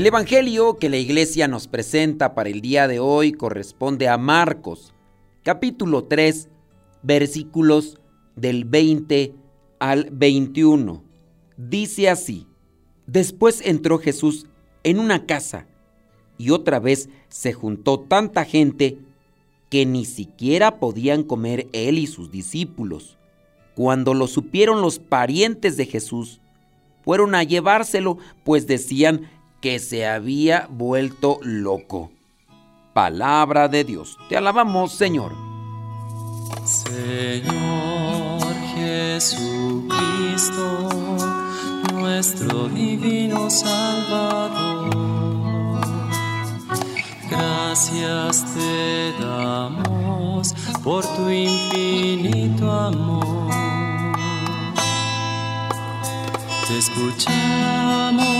El Evangelio que la iglesia nos presenta para el día de hoy corresponde a Marcos, capítulo 3, versículos del 20 al 21. Dice así, después entró Jesús en una casa y otra vez se juntó tanta gente que ni siquiera podían comer él y sus discípulos. Cuando lo supieron los parientes de Jesús, fueron a llevárselo, pues decían que se había vuelto loco. Palabra de Dios. Te alabamos, Señor. Señor Jesucristo, nuestro divino Salvador. Gracias te damos por tu infinito amor. Te escuchamos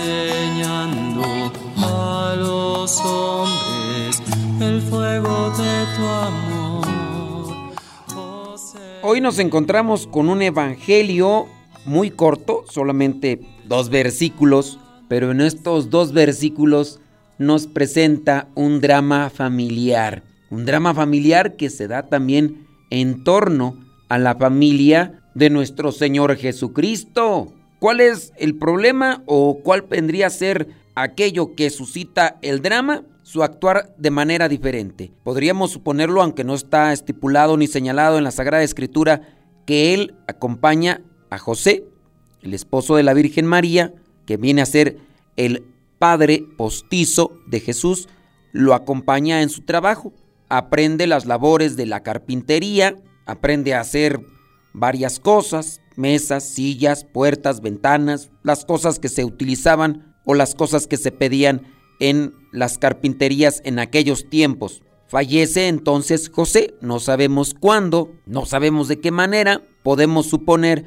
enseñando a los hombres el fuego de tu amor. Oh, Hoy nos encontramos con un evangelio muy corto, solamente dos versículos, pero en estos dos versículos nos presenta un drama familiar, un drama familiar que se da también en torno a la familia de nuestro Señor Jesucristo. ¿Cuál es el problema o cuál vendría a ser aquello que suscita el drama? Su actuar de manera diferente. Podríamos suponerlo, aunque no está estipulado ni señalado en la Sagrada Escritura, que él acompaña a José, el esposo de la Virgen María, que viene a ser el padre postizo de Jesús, lo acompaña en su trabajo, aprende las labores de la carpintería, aprende a hacer varias cosas, mesas, sillas, puertas, ventanas, las cosas que se utilizaban o las cosas que se pedían en las carpinterías en aquellos tiempos. Fallece entonces José, no sabemos cuándo, no sabemos de qué manera, podemos suponer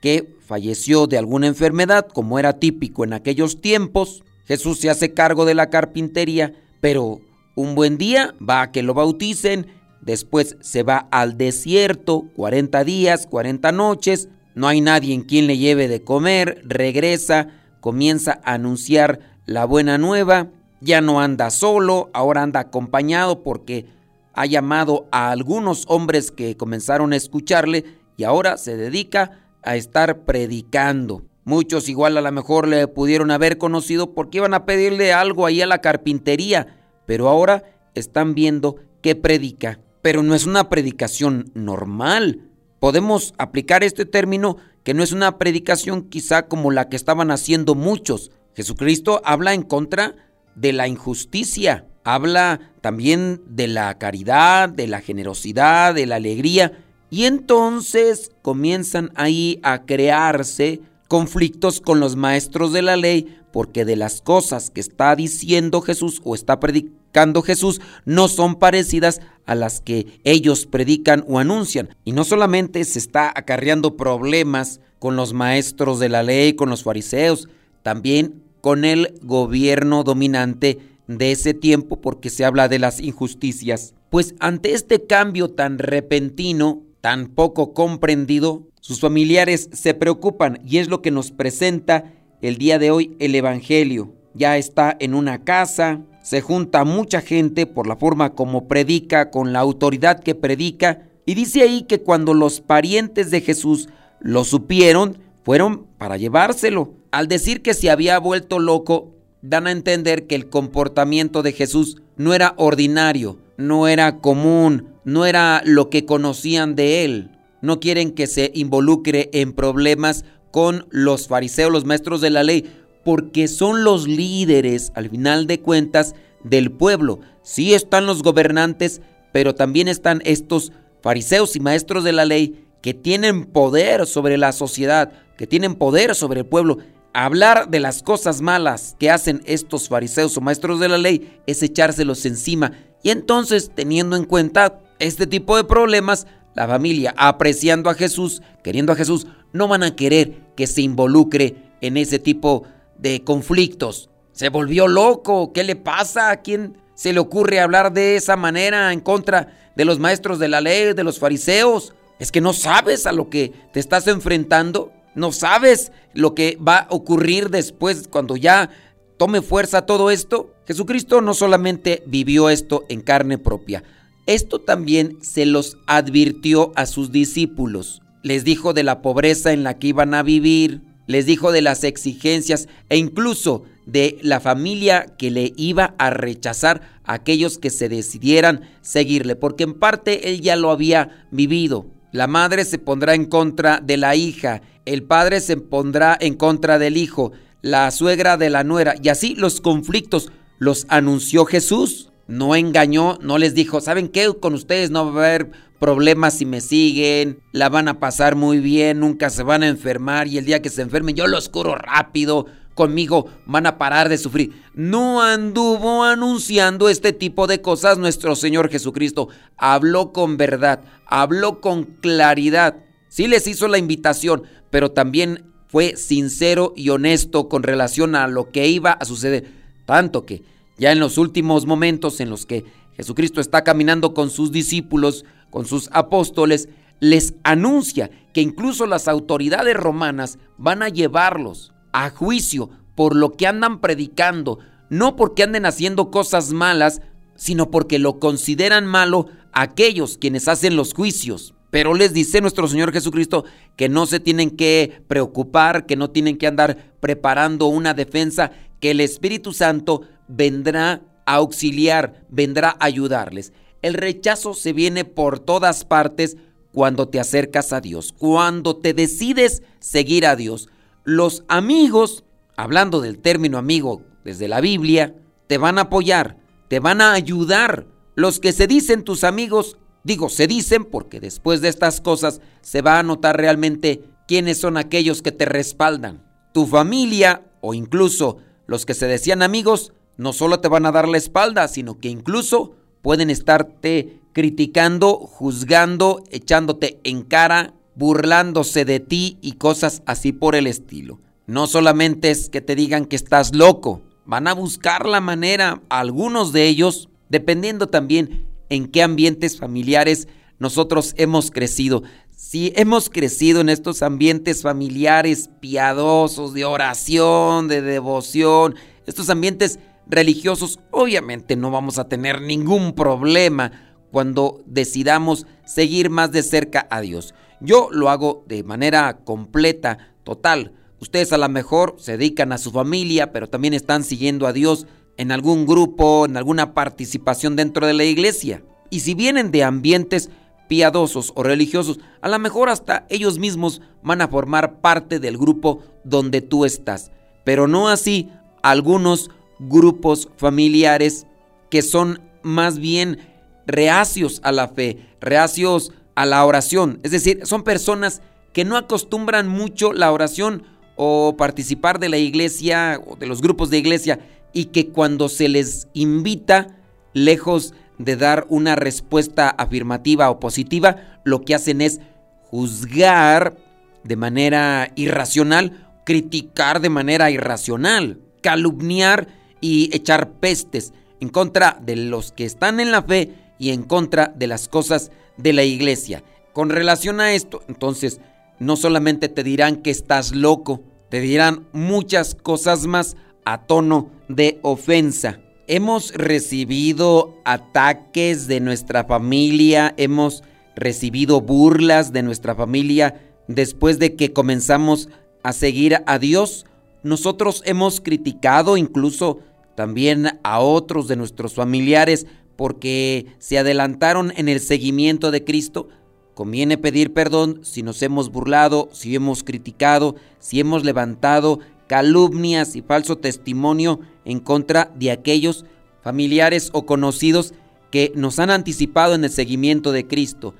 que falleció de alguna enfermedad, como era típico en aquellos tiempos. Jesús se hace cargo de la carpintería, pero un buen día va a que lo bauticen, después se va al desierto, 40 días, 40 noches, no hay nadie en quien le lleve de comer, regresa, comienza a anunciar la buena nueva, ya no anda solo, ahora anda acompañado porque ha llamado a algunos hombres que comenzaron a escucharle y ahora se dedica a estar predicando. Muchos igual a lo mejor le pudieron haber conocido porque iban a pedirle algo ahí a la carpintería, pero ahora están viendo que predica. Pero no es una predicación normal, podemos aplicar este término que no es una predicación quizá como la que estaban haciendo muchos. Jesucristo habla en contra de la injusticia, habla también de la caridad, de la generosidad, de la alegría, y entonces comienzan ahí a crearse conflictos con los maestros de la ley, porque de las cosas que está diciendo Jesús o está predicando Jesús no son parecidas a las que ellos predican o anuncian. Y no solamente se está acarreando problemas con los maestros de la ley, con los fariseos, también con el gobierno dominante de ese tiempo porque se habla de las injusticias. Pues ante este cambio tan repentino, tan poco comprendido, sus familiares se preocupan y es lo que nos presenta el día de hoy el Evangelio. Ya está en una casa, se junta mucha gente por la forma como predica, con la autoridad que predica, y dice ahí que cuando los parientes de Jesús lo supieron, fueron para llevárselo. Al decir que se había vuelto loco, dan a entender que el comportamiento de Jesús no era ordinario, no era común, no era lo que conocían de él. No quieren que se involucre en problemas con los fariseos, los maestros de la ley, porque son los líderes, al final de cuentas, del pueblo. Sí están los gobernantes, pero también están estos fariseos y maestros de la ley que tienen poder sobre la sociedad, que tienen poder sobre el pueblo. Hablar de las cosas malas que hacen estos fariseos o maestros de la ley es echárselos encima. Y entonces, teniendo en cuenta este tipo de problemas, la familia, apreciando a Jesús, queriendo a Jesús, no van a querer que se involucre en ese tipo de conflictos. Se volvió loco, ¿qué le pasa? ¿A quién se le ocurre hablar de esa manera en contra de los maestros de la ley, de los fariseos? Es que no sabes a lo que te estás enfrentando, no sabes lo que va a ocurrir después cuando ya tome fuerza todo esto. Jesucristo no solamente vivió esto en carne propia, esto también se los advirtió a sus discípulos. Les dijo de la pobreza en la que iban a vivir, les dijo de las exigencias e incluso de la familia que le iba a rechazar a aquellos que se decidieran seguirle, porque en parte él ya lo había vivido. La madre se pondrá en contra de la hija, el padre se pondrá en contra del hijo, la suegra de la nuera, y así los conflictos los anunció Jesús no engañó, no les dijo, ¿saben qué? Con ustedes no va a haber problemas si me siguen, la van a pasar muy bien, nunca se van a enfermar y el día que se enfermen yo los curo rápido, conmigo van a parar de sufrir. No anduvo anunciando este tipo de cosas nuestro Señor Jesucristo. Habló con verdad, habló con claridad. Sí les hizo la invitación, pero también fue sincero y honesto con relación a lo que iba a suceder. Tanto que ya en los últimos momentos en los que Jesucristo está caminando con sus discípulos, con sus apóstoles, les anuncia que incluso las autoridades romanas van a llevarlos a juicio por lo que andan predicando, no porque anden haciendo cosas malas, sino porque lo consideran malo aquellos quienes hacen los juicios. Pero les dice nuestro Señor Jesucristo que no se tienen que preocupar, que no tienen que andar preparando una defensa, que el Espíritu Santo vendrá a auxiliar, vendrá a ayudarles. El rechazo se viene por todas partes cuando te acercas a Dios, cuando te decides seguir a Dios. Los amigos, hablando del término amigo desde la Biblia, te van a apoyar, te van a ayudar. Los que se dicen tus amigos, digo, se dicen porque después de estas cosas se va a notar realmente quiénes son aquellos que te respaldan. Tu familia o incluso los que se decían amigos no solo te van a dar la espalda, sino que incluso pueden estarte criticando, juzgando, echándote en cara, burlándose de ti y cosas así por el estilo. No solamente es que te digan que estás loco, van a buscar la manera, algunos de ellos, dependiendo también en qué ambientes familiares nosotros hemos crecido. Si hemos crecido en estos ambientes familiares piadosos, de oración, de devoción, estos ambientes religiosos, obviamente no vamos a tener ningún problema cuando decidamos seguir más de cerca a Dios. Yo lo hago de manera completa, total. Ustedes a lo mejor se dedican a su familia, pero también están siguiendo a Dios en algún grupo, en alguna participación dentro de la iglesia. Y si vienen de ambientes piadosos o religiosos, a lo mejor hasta ellos mismos van a formar parte del grupo donde tú estás. Pero no así algunos grupos familiares que son más bien reacios a la fe, reacios a la oración. Es decir, son personas que no acostumbran mucho la oración o participar de la iglesia o de los grupos de iglesia y que cuando se les invita, lejos de dar una respuesta afirmativa o positiva, lo que hacen es juzgar de manera irracional, criticar de manera irracional, calumniar y echar pestes en contra de los que están en la fe y en contra de las cosas de la iglesia. Con relación a esto, entonces, no solamente te dirán que estás loco, te dirán muchas cosas más a tono de ofensa. Hemos recibido ataques de nuestra familia, hemos recibido burlas de nuestra familia después de que comenzamos a seguir a Dios nosotros hemos criticado incluso también a otros de nuestros familiares porque se adelantaron en el seguimiento de Cristo, conviene pedir perdón si nos hemos burlado, si hemos criticado, si hemos levantado calumnias y falso testimonio en contra de aquellos familiares o conocidos que nos han anticipado en el seguimiento de Cristo.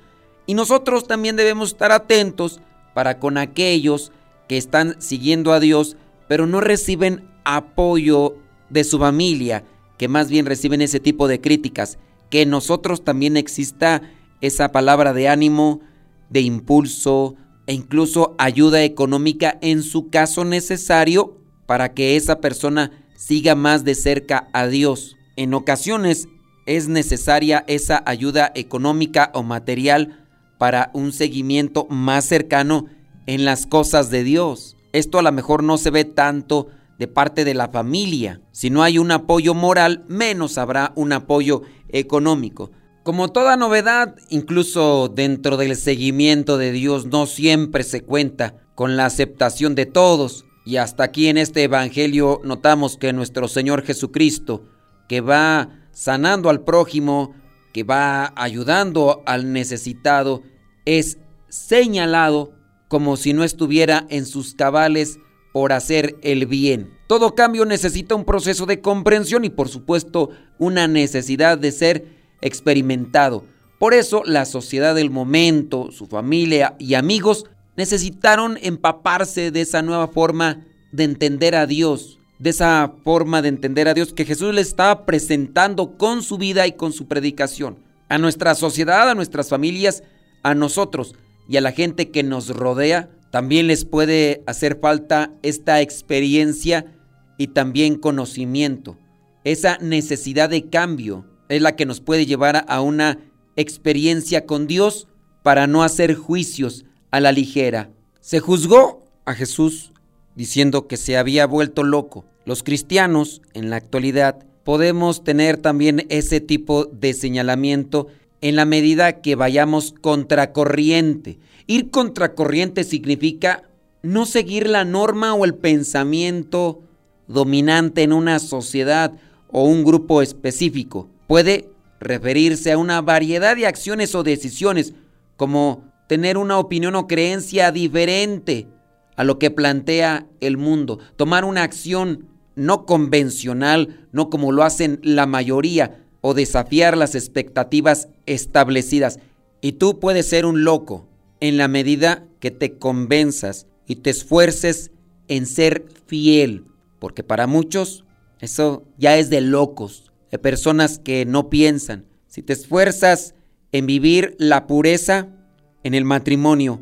Y nosotros también debemos estar atentos para con aquellos que están siguiendo a Dios, pero no reciben apoyo de su familia, que más bien reciben ese tipo de críticas, que en nosotros también exista esa palabra de ánimo, de impulso e incluso ayuda económica en su caso necesario para que esa persona siga más de cerca a Dios. En ocasiones es necesaria esa ayuda económica o material para un seguimiento más cercano en las cosas de Dios. Esto a lo mejor no se ve tanto de parte de la familia. Si no hay un apoyo moral, menos habrá un apoyo económico. Como toda novedad, incluso dentro del seguimiento de Dios no siempre se cuenta con la aceptación de todos. Y hasta aquí en este Evangelio notamos que nuestro Señor Jesucristo, que va sanando al prójimo, que va ayudando al necesitado, es señalado como si no estuviera en sus cabales por hacer el bien. Todo cambio necesita un proceso de comprensión y por supuesto una necesidad de ser experimentado. Por eso la sociedad del momento, su familia y amigos necesitaron empaparse de esa nueva forma de entender a Dios, de esa forma de entender a Dios que Jesús le estaba presentando con su vida y con su predicación. A nuestra sociedad, a nuestras familias, a nosotros y a la gente que nos rodea, también les puede hacer falta esta experiencia y también conocimiento. Esa necesidad de cambio es la que nos puede llevar a una experiencia con Dios para no hacer juicios a la ligera. Se juzgó a Jesús diciendo que se había vuelto loco. Los cristianos en la actualidad podemos tener también ese tipo de señalamiento en la medida que vayamos contracorriente. Ir contracorriente significa no seguir la norma o el pensamiento dominante en una sociedad o un grupo específico. Puede referirse a una variedad de acciones o decisiones, como tener una opinión o creencia diferente a lo que plantea el mundo, tomar una acción no convencional, no como lo hacen la mayoría, o desafiar las expectativas establecidas. Y tú puedes ser un loco en la medida que te convenzas y te esfuerces en ser fiel, porque para muchos eso ya es de locos, de personas que no piensan. Si te esfuerzas en vivir la pureza en el matrimonio,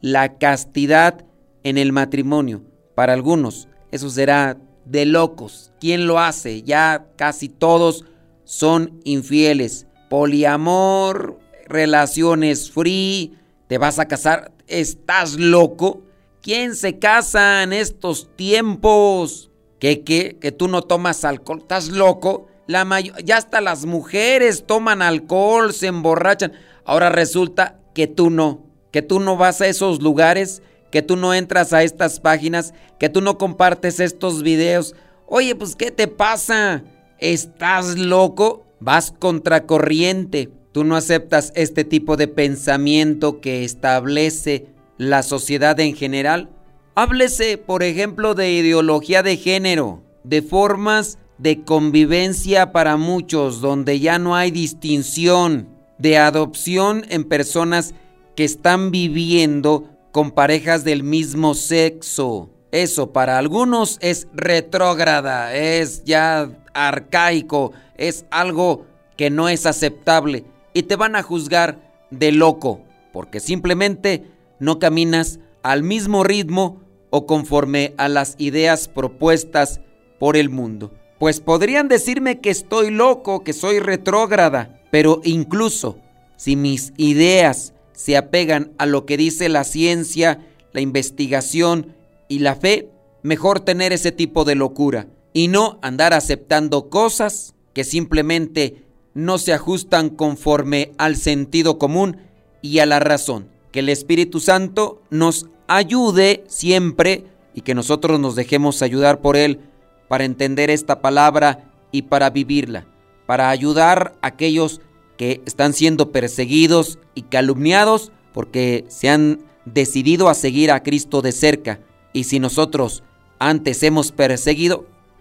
la castidad en el matrimonio, para algunos eso será de locos. ¿Quién lo hace? Ya casi todos son infieles. Poliamor, relaciones free, te vas a casar, ¿estás loco? ¿Quién se casa en estos tiempos? ¿Qué, qué? ¿Que tú no tomas alcohol? ¿Estás loco? La ya hasta las mujeres toman alcohol, se emborrachan. Ahora resulta que tú no, que tú no vas a esos lugares, que tú no entras a estas páginas, que tú no compartes estos videos. Oye, pues ¿qué te pasa? ¿Estás loco? Vas contracorriente. Tú no aceptas este tipo de pensamiento que establece la sociedad en general. Háblese, por ejemplo, de ideología de género, de formas de convivencia para muchos, donde ya no hay distinción, de adopción en personas que están viviendo con parejas del mismo sexo. Eso para algunos es retrógrada, es ya arcaico, es algo que no es aceptable y te van a juzgar de loco porque simplemente no caminas al mismo ritmo o conforme a las ideas propuestas por el mundo. Pues podrían decirme que estoy loco, que soy retrógrada, pero incluso si mis ideas se apegan a lo que dice la ciencia, la investigación y la fe, mejor tener ese tipo de locura y no andar aceptando cosas que simplemente no se ajustan conforme al sentido común y a la razón. Que el Espíritu Santo nos ayude siempre y que nosotros nos dejemos ayudar por Él para entender esta palabra y para vivirla. para ayudar a aquellos que están siendo perseguidos y calumniados porque se han decidido a seguir a Cristo de cerca. Y si nosotros antes hemos perseguido,